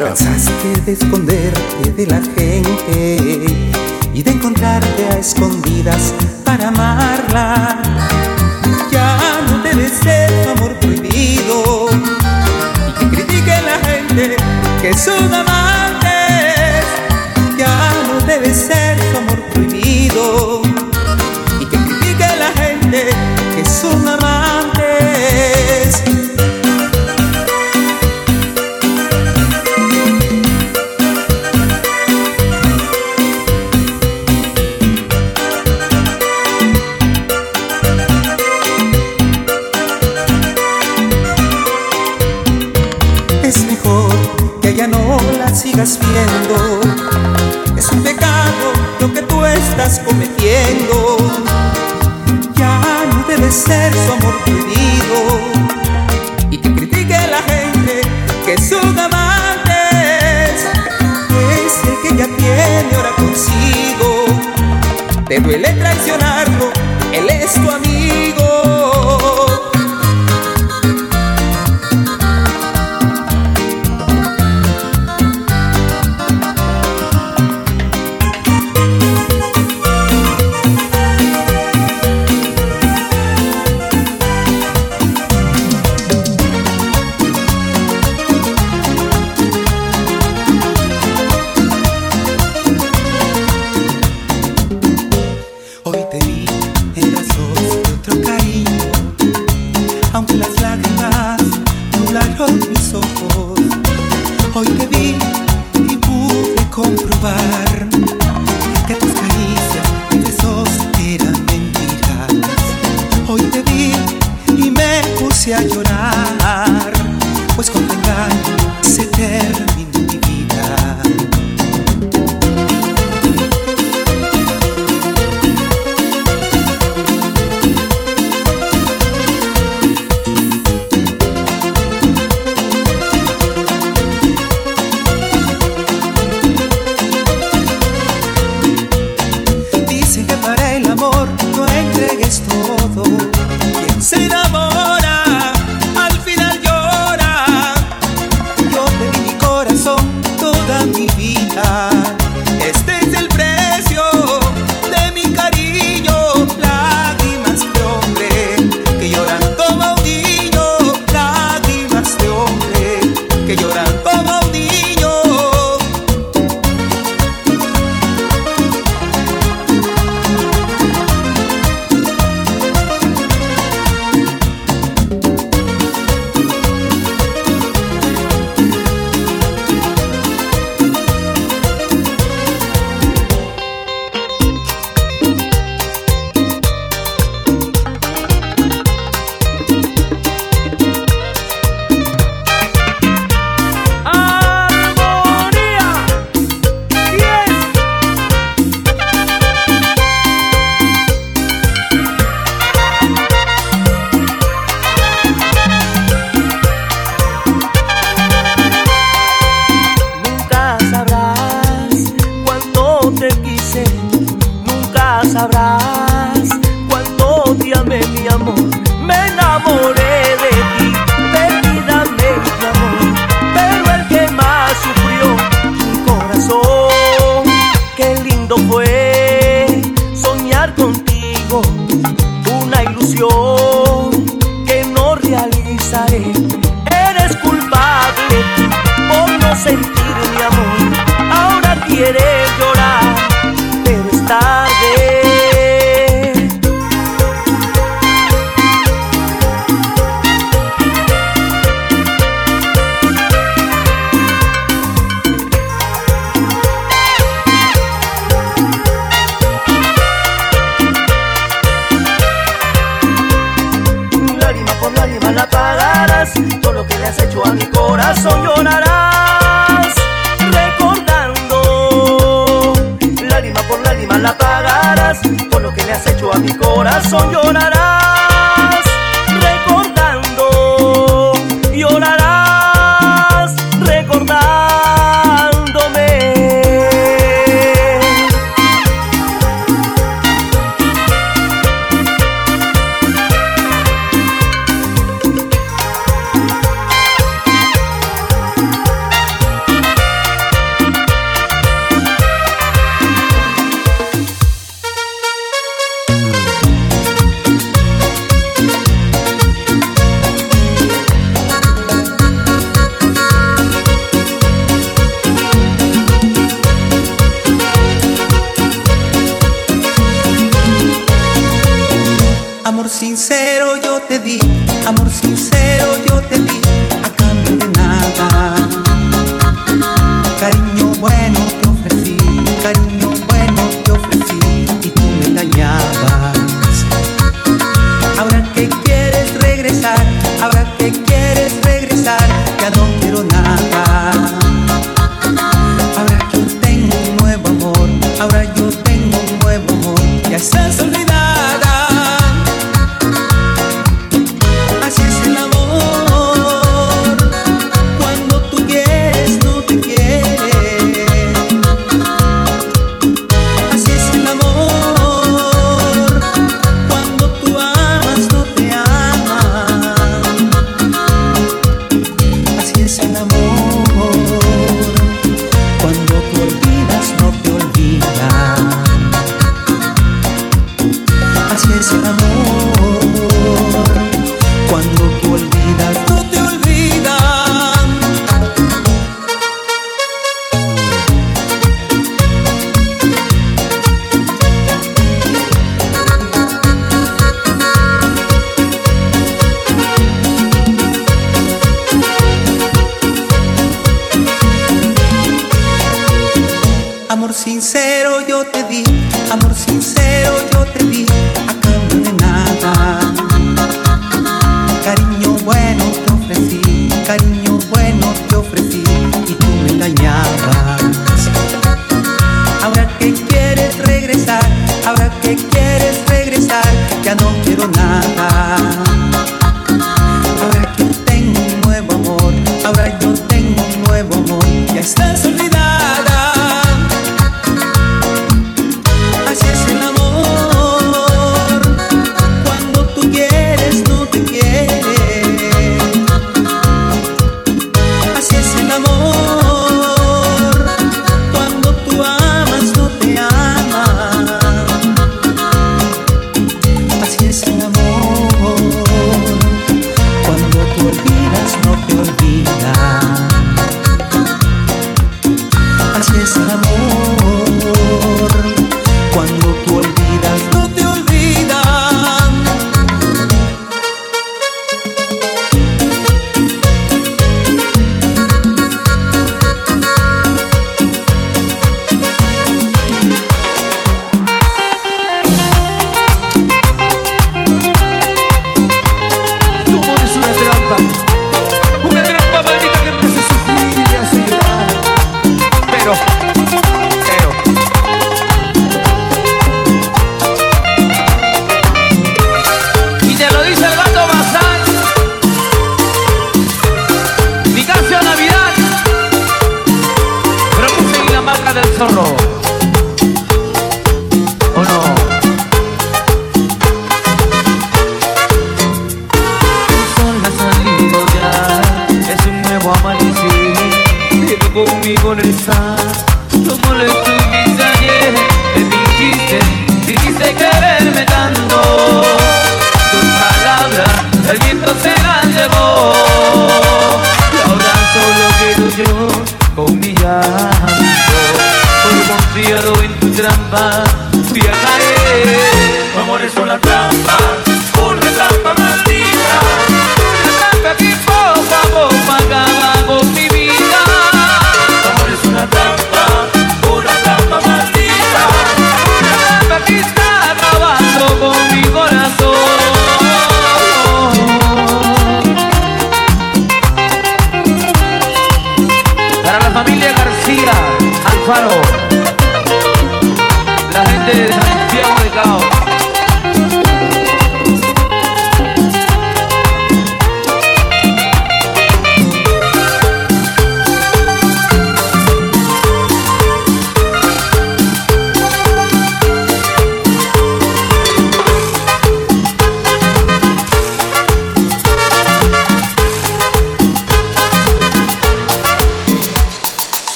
Cansaste de esconderte de la gente y de encontrarte a escondidas para amarla. Ya no debes ser amor prohibido y que critique a la gente que es una Te duele traicionarlo, él es tu amigo. contigo una ilusión que no realizaré. Eres culpable por no sentir.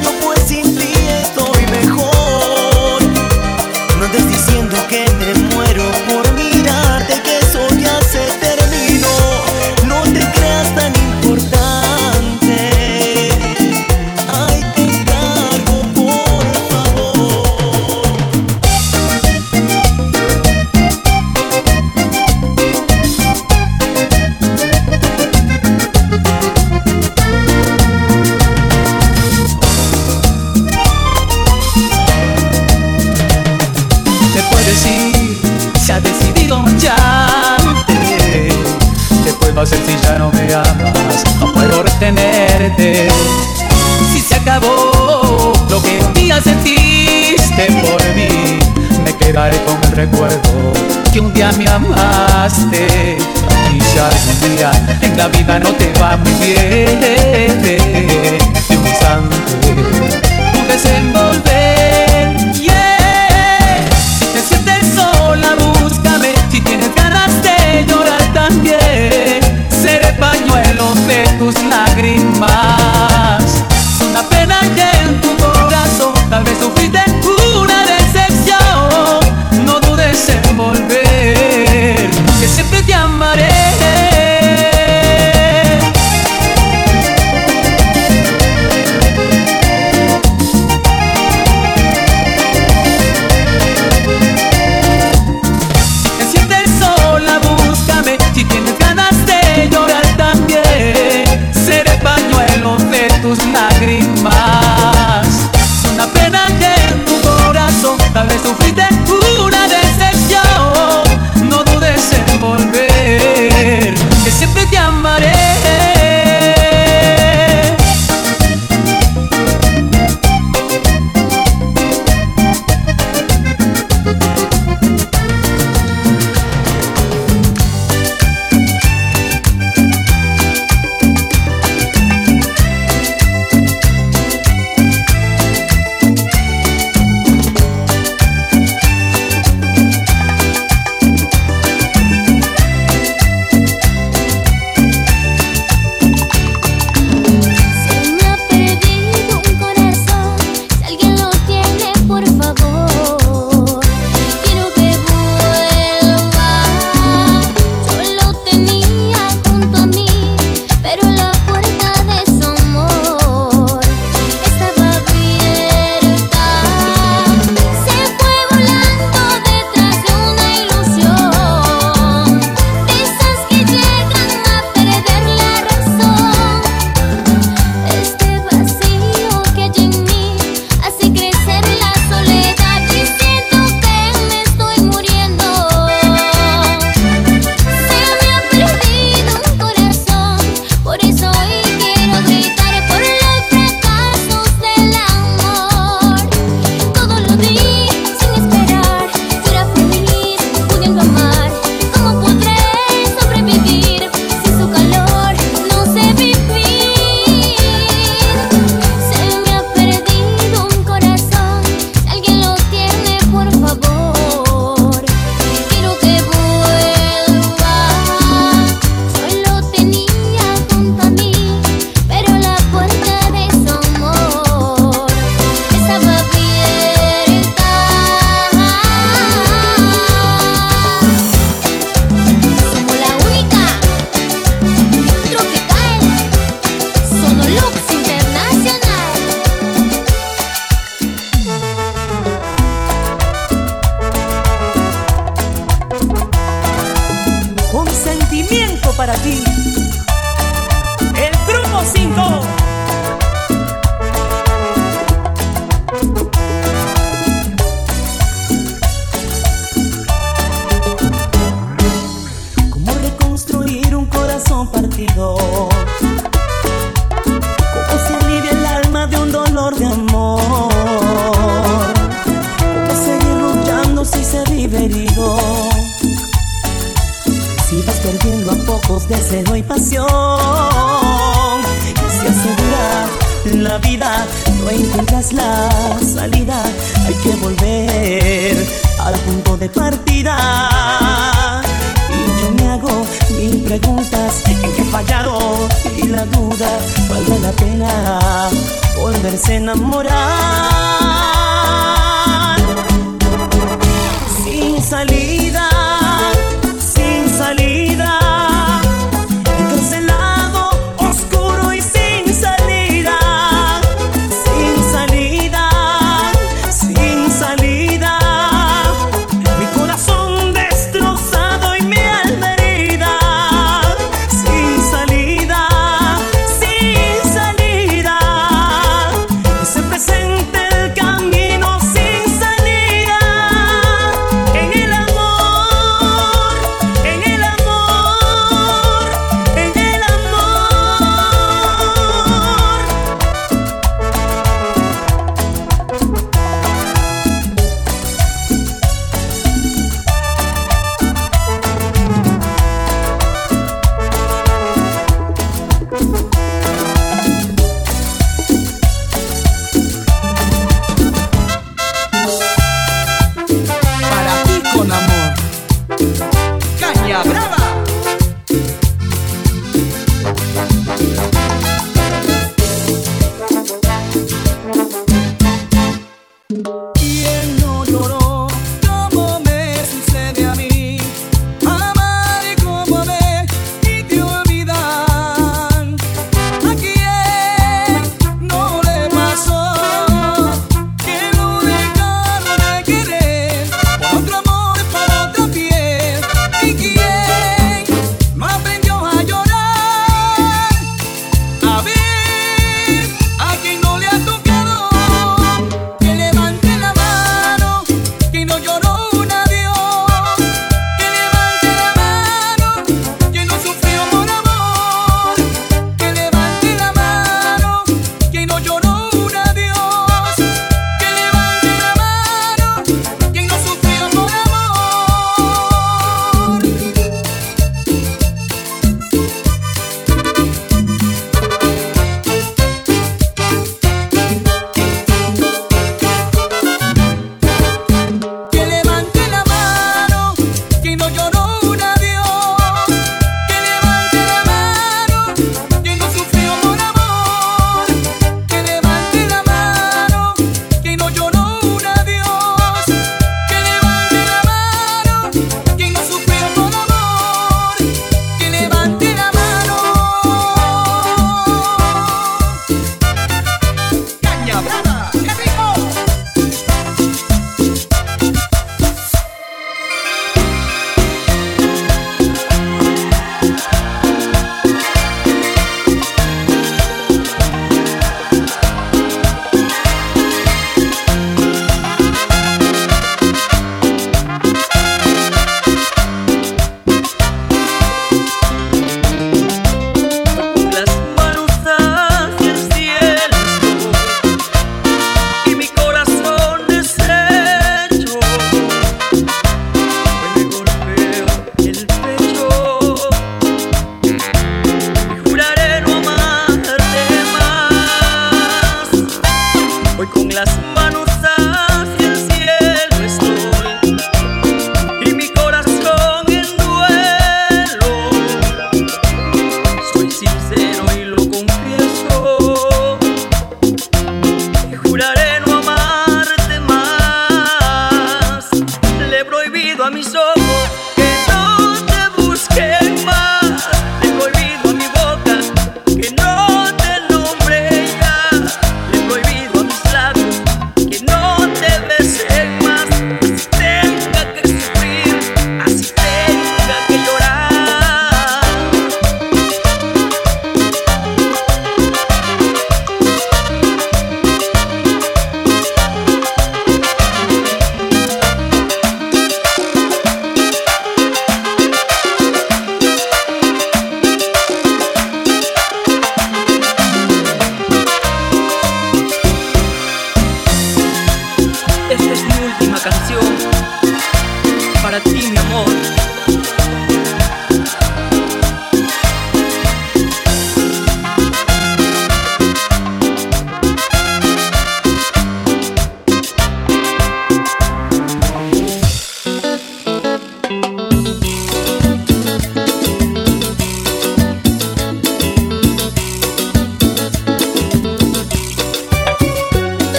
tenho poesia amaste. Quizás un día en la vida no te va muy bien. movimiento para ti. El grupo 5. La salida. Hay que volver al punto de partida. Y yo me hago mil preguntas en qué fallaron Y la duda vale la pena volverse a enamorar Sin salida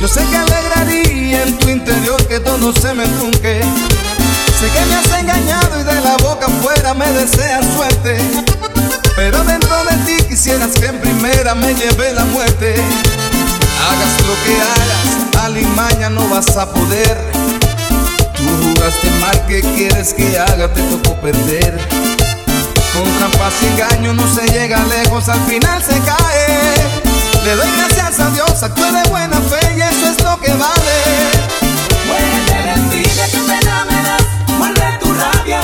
Yo sé que alegraría en tu interior que todo se me trunque. Sé que me has engañado y de la boca afuera me deseas suerte. Pero dentro de ti quisieras que en primera me lleve la muerte. Hagas lo que hagas, alimaña no vas a poder. Tú jugaste mal, que quieres que haga? Te tocó perder. Con trampas y engaño no se llega lejos, al final se cae. Le doy gracias a Dios, actúe de buena fe y eso es lo que vale. Muérete de envidia, tus fenómenos, muerde tu rabia.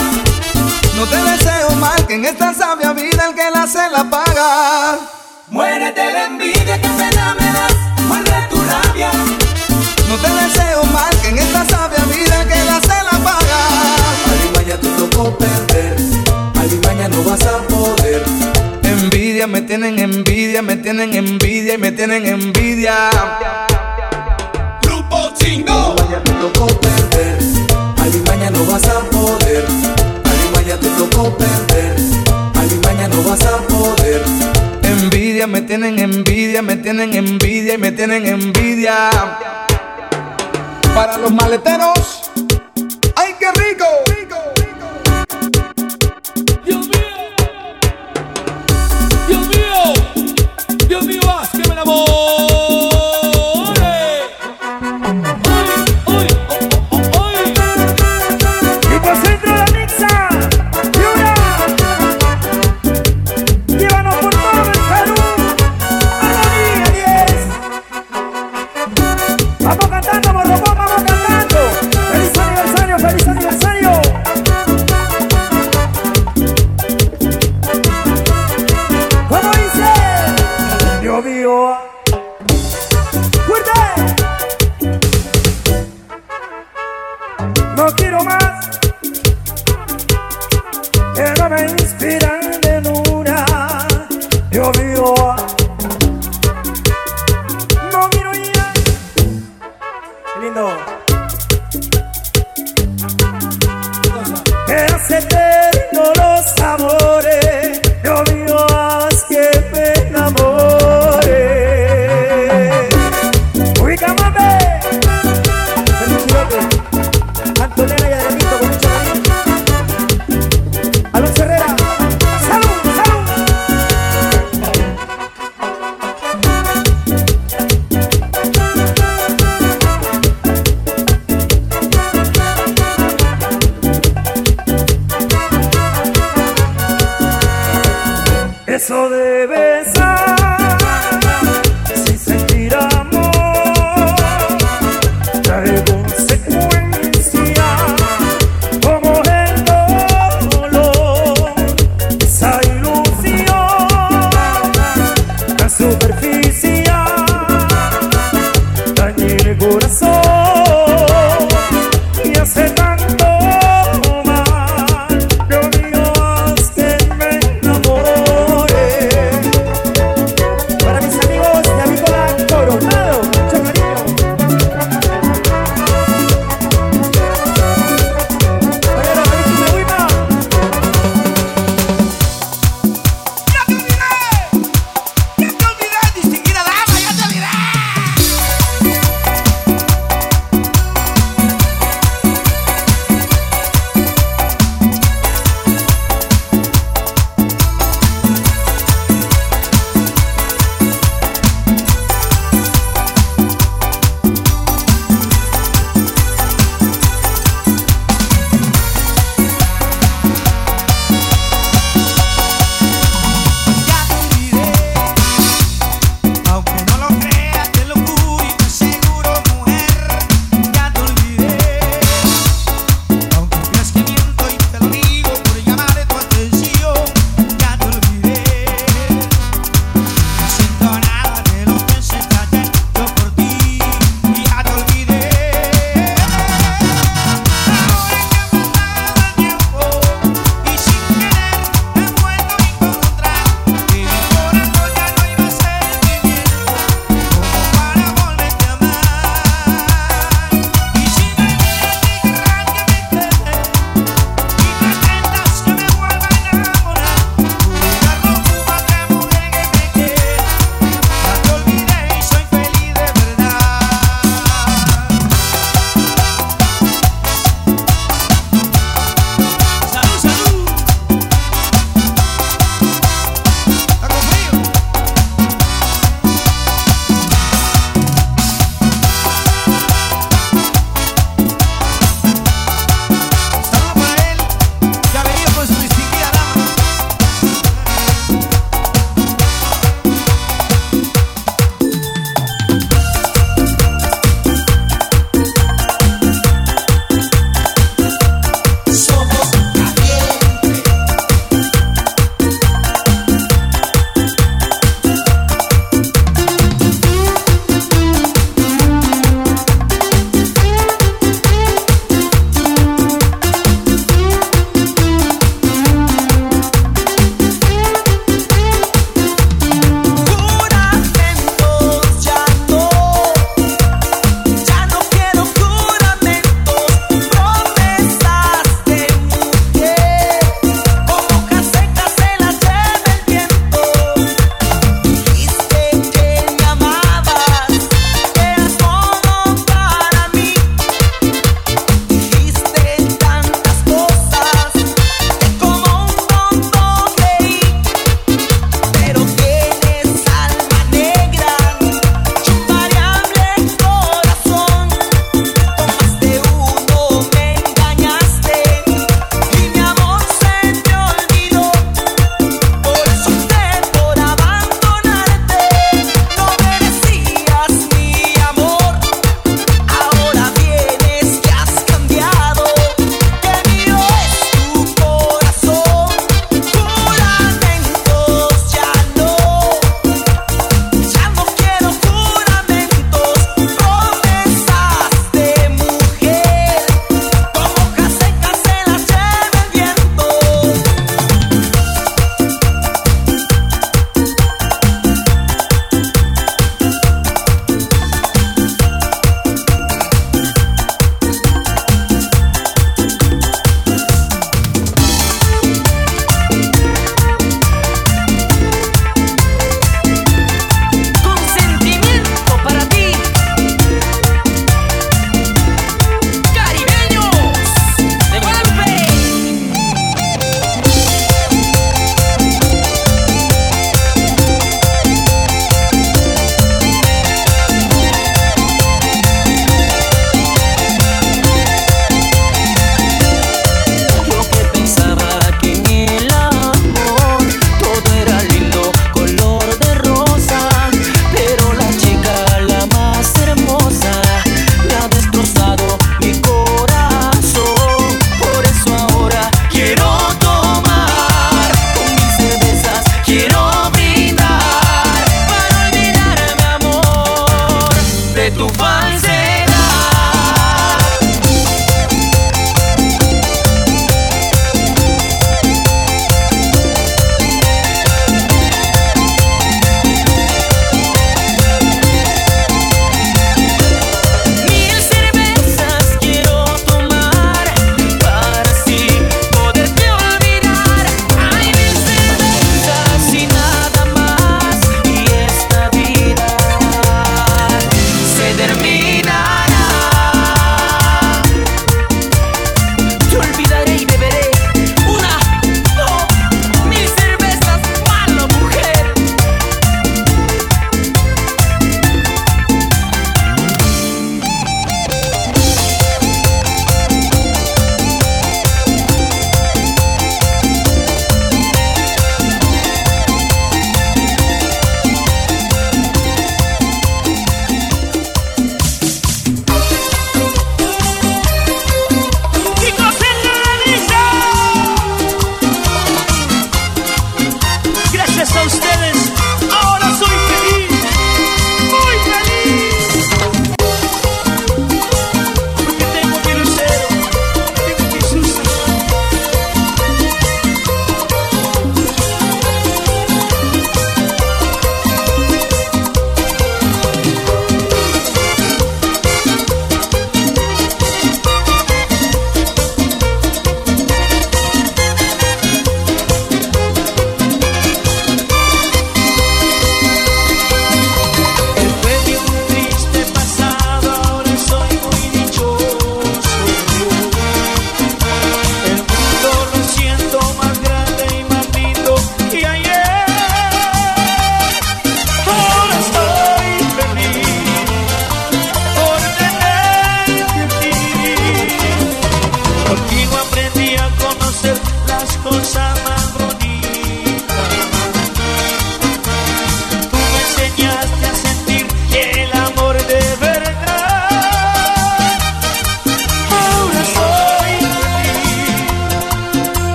No te deseo mal, que en esta sabia vida el que la se la paga. Muérete de envidia, tus fenómenos, muerde tu rabia. No te deseo mal, que en esta sabia vida el que la se la paga. Alimaña, tú tocó perder, Alimaña no vas a poder envidia, me tienen envidia, me tienen envidia y me tienen envidia. Grupo Chingo. Alimaya te tocó perder, Alimaña no vas a poder. Alimaña te tocó perder, Alimaña no vas a poder. Envidia, me tienen envidia, me tienen envidia y me tienen envidia. Para los maleteros, ¡ay qué rico! so